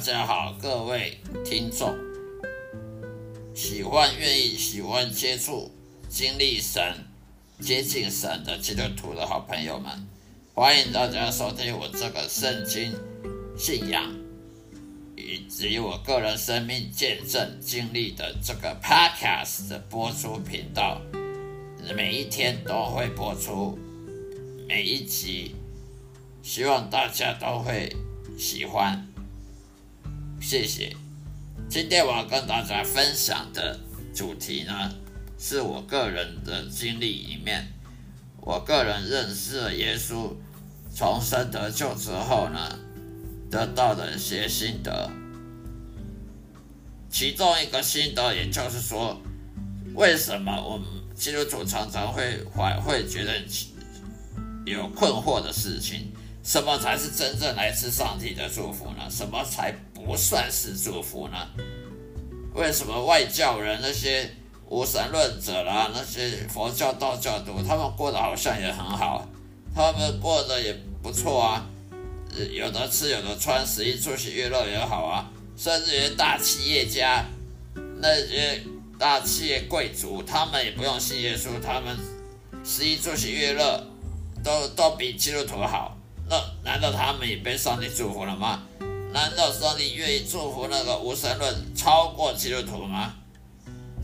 大家好，各位听众，喜欢、愿意、喜欢接触、经历神、接近神的基督徒的好朋友们，欢迎大家收听我这个圣经信仰以及我个人生命见证经历的这个 Podcast 的播出频道，每一天都会播出每一集，希望大家都会喜欢。谢谢。今天我要跟大家分享的主题呢，是我个人的经历里面，我个人认识了耶稣，重生得救之后呢，得到的一些心得。其中一个心得，也就是说，为什么我们基督徒常常会怀会觉得有困惑的事情？什么才是真正来自上帝的祝福呢？什么才？不算是祝福呢？为什么外教人那些无神论者啦，那些佛教、道教徒，他们过得好像也很好，他们过得也不错啊，有的吃有的穿，十一出行娱乐也好啊，甚至于大企业家那些大企业贵族，他们也不用信耶稣，他们十一出行娱乐都都比基督徒好，那难道他们也被上帝祝福了吗？难道上帝愿意祝福那个无神论超过基督徒吗？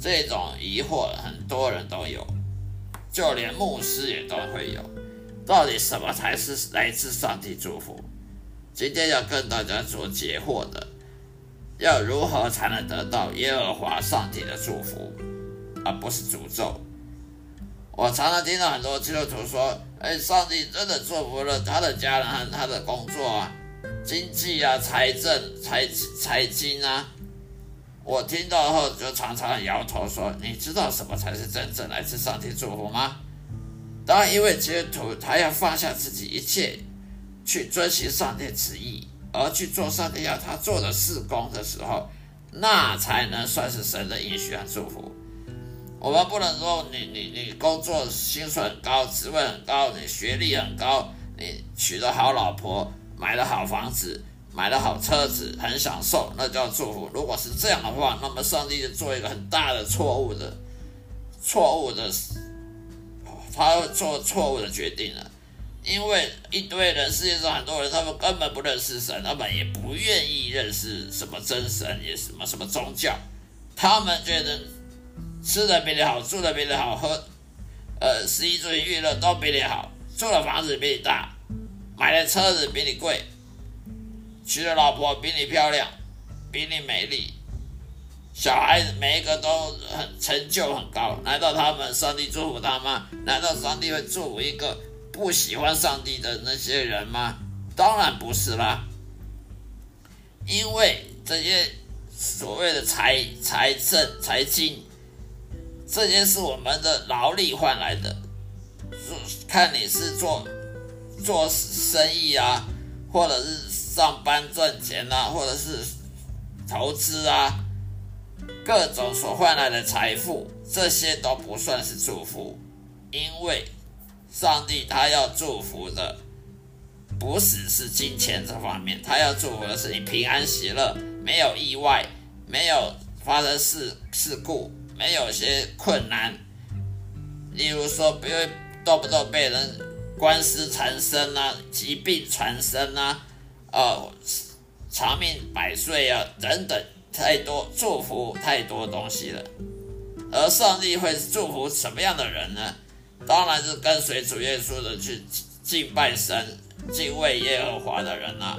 这种疑惑很多人都有，就连牧师也都会有。到底什么才是来自上帝祝福？今天要跟大家做解惑的，要如何才能得到耶和华上帝的祝福，而不是诅咒？我常常听到很多基督徒说：“哎，上帝真的祝福了他的家人和他的工作啊。”经济啊，财政、财财经啊，我听到后就常常摇头说：“你知道什么才是真正来自上帝祝福吗？”当然，因为基督徒他要放下自己一切，去遵循上帝旨意，而去做上帝要他做的事工的时候，那才能算是神的应许和祝福。我们不能说你你你工作薪水很高，职位很高，你学历很高，你娶了好老婆。买了好房子，买了好车子，很享受，那叫祝福。如果是这样的话，那么上帝就做一个很大的错误的、错误的，他做错误的决定了。因为一堆人，世界上很多人，他们根本不认识神，他们也不愿意认识什么真神，也什么什么宗教。他们觉得吃的比你好，住的比你好，喝呃，食衣住娱乐都比你好，住的房子比你大。买的车子比你贵，娶的老婆比你漂亮，比你美丽，小孩子每一个都很成就很高，难道他们上帝祝福他吗？难道上帝会祝福一个不喜欢上帝的那些人吗？当然不是啦，因为这些所谓的财财政财经，这些是我们的劳力换来的，看你是做。做生意啊，或者是上班赚钱啊，或者是投资啊，各种所换来的财富，这些都不算是祝福，因为上帝他要祝福的不只是金钱这方面，他要祝福的是你平安喜乐，没有意外，没有发生事事故，还有些困难，例如说不会动不动被人。官司缠身啊，疾病缠身啊，哦，长命百岁啊，等等，太多祝福太多东西了。而上帝会祝福什么样的人呢？当然是跟随主耶稣的去敬拜神、敬畏耶和华的人啊。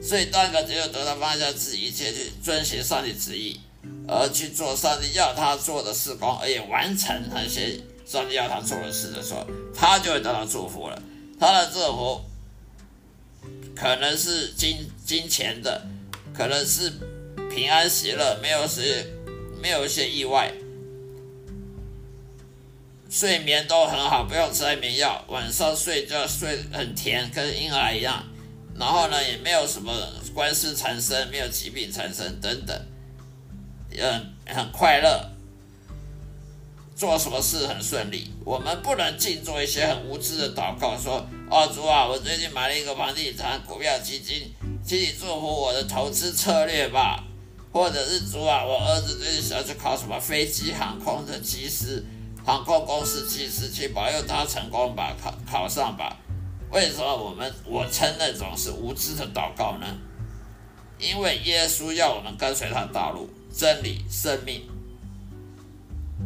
所以，当个只有得到放下自己一切，去遵循上帝旨意，而去做上帝要他做的事工，而且完成那些。上帝要他做的事的时候，他就会得到祝福了。他的祝福可能是金金钱的，可能是平安喜乐，没有是没有一些意外，睡眠都很好，不用吃安眠药，晚上睡觉睡很甜，跟婴儿一样。然后呢，也没有什么官司缠身，没有疾病缠身等等，嗯，很快乐。做什么事很顺利，我们不能净做一些很无知的祷告，说：“哦，主啊，我最近买了一个房地产股票基金，请你祝福我的投资策略吧，或者是主啊，我儿子最近想要去考什么飞机航空的机师，航空公司技师，请保佑他成功吧，考考上吧。为什么我们我称那种是无知的祷告呢？因为耶稣要我们跟随他的道路、真理、生命。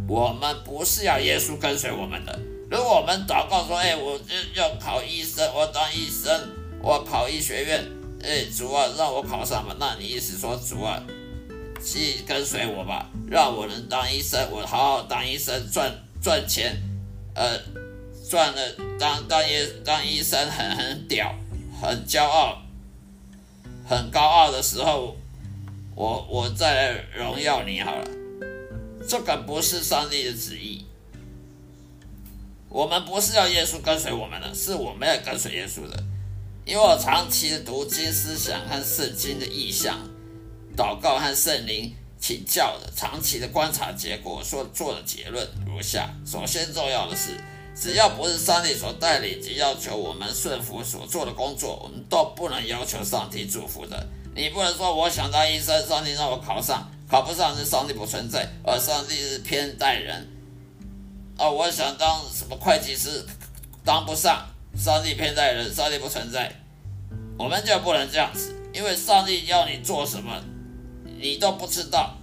我们不是要耶稣跟随我们的。如果我们祷告说：“哎，我就要考医生，我当医生，我考医学院。”哎，主啊，让我考上吧。那你意思说，主啊，去跟随我吧，让我能当医生，我好好当医生，赚赚钱，呃，赚了当当医当医生很很屌，很骄傲，很高傲的时候，我我再来荣耀你好了。这个不是上帝的旨意。我们不是要耶稣跟随我们的，是我们要跟随耶稣的。因为我长期的读经思想和圣经的意象、祷告和圣灵请教的长期的观察结果所做的结论如下：首先，重要的是，只要不是上帝所带领及要求我们顺服所做的工作，我们都不能要求上帝祝福的。你不能说我想当医生，上帝让我考上，考不上是上帝不存在，而上帝是偏待人。哦，我想当什么会计师，当不上。上帝偏待人，上帝不存在，我们就不能这样子，因为上帝要你做什么，你都不知道。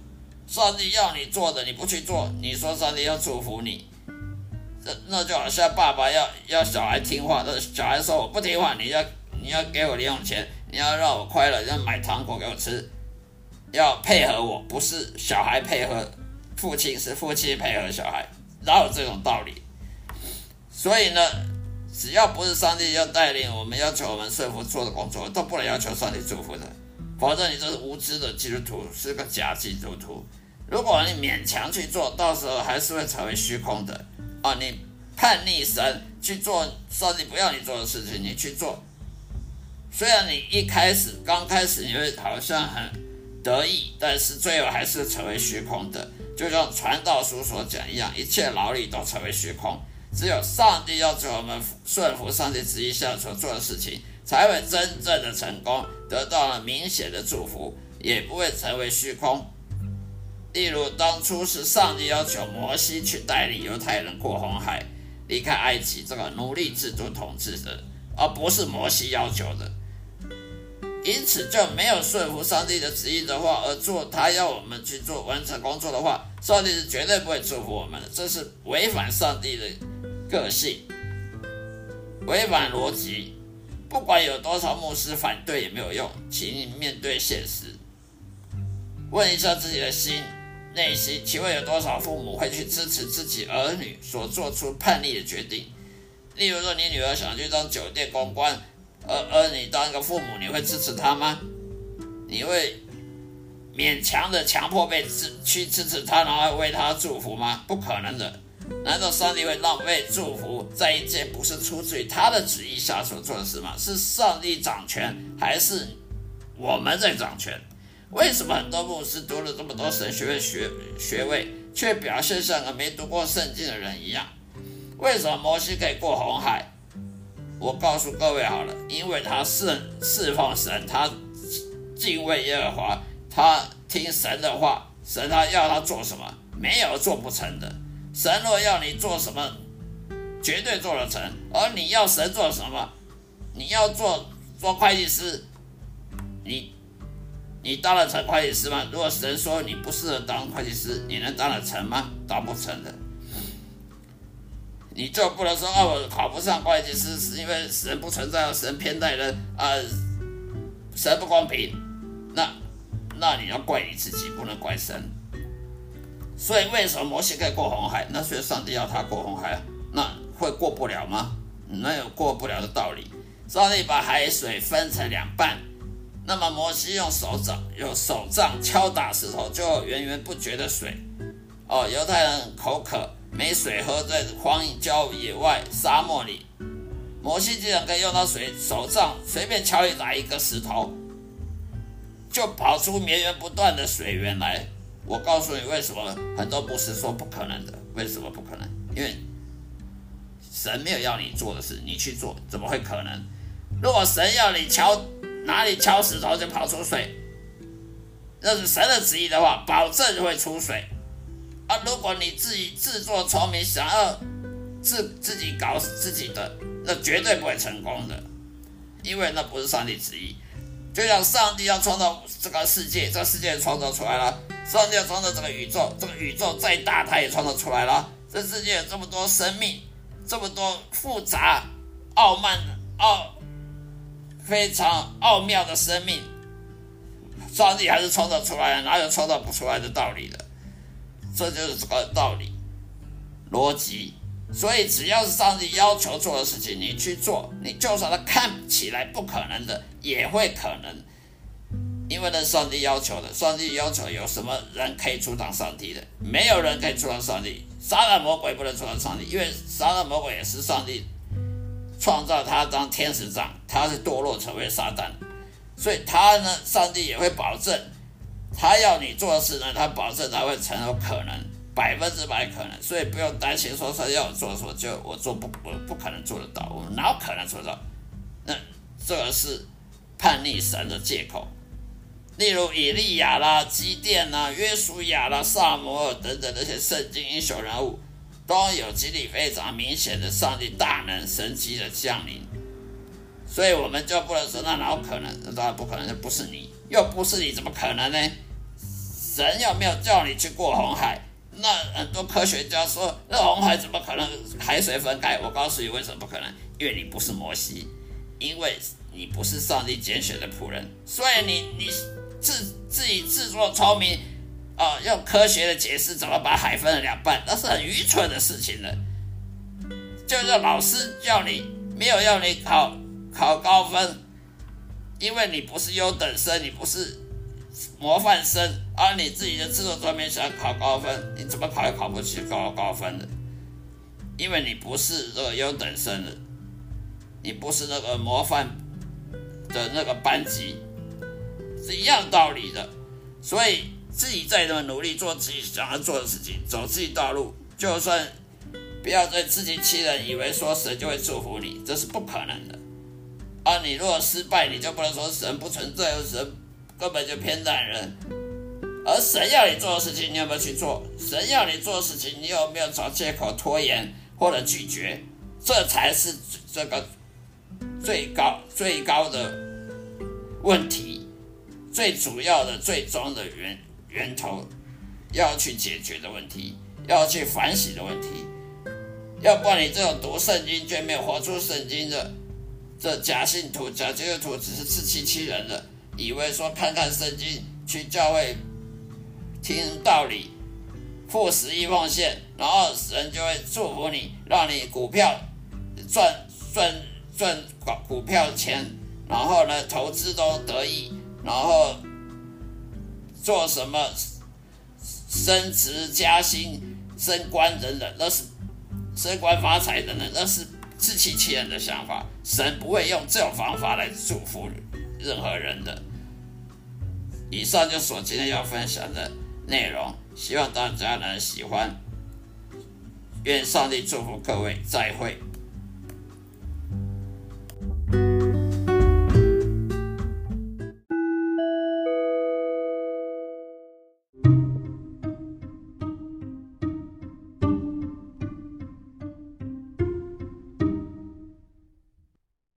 上帝要你做的，你不去做，你说上帝要祝福你，那那就好像爸爸要要小孩听话，那小孩说我不听话，你要你要给我零用钱，你要让我快乐，要买糖果给我吃，要配合我，不是小孩配合父亲，是父亲配合小孩，哪有这种道理？所以呢？只要不是上帝要带领我们，要求我们顺服做的工作，都不能要求上帝祝福的，否则你这是无知的基督徒，是个假基督徒。如果你勉强去做，到时候还是会成为虚空的啊！你叛逆神去做上帝不要你做的事情，你去做，虽然你一开始刚开始你会好像很得意，但是最后还是成为虚空的，就像传道书所讲一样，一切劳力都成为虚空。只有上帝要求我们顺服上帝旨意下所做的事情，才会真正的成功，得到了明显的祝福，也不会成为虚空。例如，当初是上帝要求摩西去带领犹太人过红海，离开埃及这个奴隶制度统治的，而不是摩西要求的。因此，就没有顺服上帝的旨意的话，而做他要我们去做完成工作的话，上帝是绝对不会祝福我们的。这是违反上帝的。个性违反逻辑，不管有多少牧师反对也没有用，请你面对现实，问一下自己的心内心，请问有多少父母会去支持自己儿女所做出叛逆的决定？例如说，你女儿想去当酒店公关，而而你当一个父母，你会支持他吗？你会勉强的强迫被支去支持他，然后为他祝福吗？不可能的。难道上帝会浪费祝福在一件不是出自于他的旨意下所做的事吗？是上帝掌权，还是我们在掌权？为什么很多牧师读了这么多神学院学学位，却表现像个没读过圣经的人一样？为什么摩西可以过红海？我告诉各位好了，因为他侍侍奉神，他敬畏耶和华，他听神的话，神他要他做什么，没有做不成的。神若要你做什么，绝对做得成。而你要神做什么，你要做做会计师，你你当得成会计师吗？如果神说你不适合当会计师，你能当得成吗？当不成的。你就不能说哦，我考不上会计师是因为神不存在，神偏待人啊，神不公平。那那你要怪你自己，不能怪神。所以，为什么摩西可以过红海？那所以上帝要他过红海，那会过不了吗？那有过不了的道理。上帝把海水分成两半，那么摩西用手掌用手杖敲打石头，就源源不绝的水。哦，犹太人口渴没水喝，在荒郊野外沙漠里，摩西竟然可以用到水手杖随便敲一打一个石头，就跑出绵源不断的水源来。我告诉你为什么很多不是说不可能的？为什么不可能？因为神没有要你做的事，你去做，怎么会可能？如果神要你敲哪里敲石头就跑出水。那是神的旨意的话，保证就会出水。啊，如果你自己自作聪明，想要自自己搞死自己的，那绝对不会成功的，因为那不是上帝旨意。就像上帝要创造这个世界，这世界创造出来了；上帝要创造这个宇宙，这个宇宙再大，他也创造出来了。这世界有这么多生命，这么多复杂、傲慢、奥非常奥妙的生命，上帝还是创造出来了，哪有创造不出来的道理的？这就是这个道理、逻辑。所以，只要是上帝要求做的事情，你去做，你就算他看起来不可能的，也会可能，因为那上帝要求的。上帝要求有什么人可以阻挡上帝的？没有人可以阻挡上帝。撒旦魔鬼不能阻挡上帝，因为撒旦魔鬼也是上帝创造他当天使长，他是堕落成为撒旦，所以他呢，上帝也会保证，他要你做事呢，他保证他会成有可能。百分之百可能，所以不用担心说他要我做什么就我做不我不可能做得到，我哪有可能做到？那这是叛逆神的借口。例如以利亚啦、基甸啦、约书亚啦、萨摩尔等等那些圣经英雄人物，都有几里非常明显的上帝大能神奇的降临，所以我们就不能说那哪有可能？那当然不可能，那不是你，又不是你，怎么可能呢？神有没有叫你去过红海？那很多科学家说，那红海怎么可能海水分开？我告诉你为什么不可能，因为你不是摩西，因为你不是上帝拣选的仆人，所以你你自自己自作聪明，啊，用科学的解释怎么把海分了两半，那是很愚蠢的事情了。就是老师叫你没有要你考考高分，因为你不是优等生，你不是。模范生，而你自己的自作聪明想考高分，你怎么考也考不起高高分的？因为你不是这个优等生的，你不是那个模范的那个班级，是一样道理的。所以自己再怎么努力做自己想要做的事情，走自己道路，就算不要再自欺欺人，以为说神就会祝福你，这是不可能的。啊，你如果失败，你就不能说神不存在，神。根本就偏袒人，而神要你做的事情，你有没有去做？神要你做的事情，你有没有找借口拖延或者拒绝？这才是这个最高最高的问题，最主要的最终的源源头要去解决的问题，要去反省的问题。要不然你这种读圣经却没有活出圣经的这假信徒、假基督徒，只是自欺欺人的。以为说看看圣经，去教会听道理，付十亿奉献，然后神就会祝福你，让你股票赚赚赚股票钱，然后呢投资都得意，然后做什么升职加薪、升官等等，那是升官发财等等，那是自欺欺人的想法。神不会用这种方法来祝福你任何人的。以上就是我今天要分享的内容，希望大家能喜欢。愿上帝祝福各位，再会。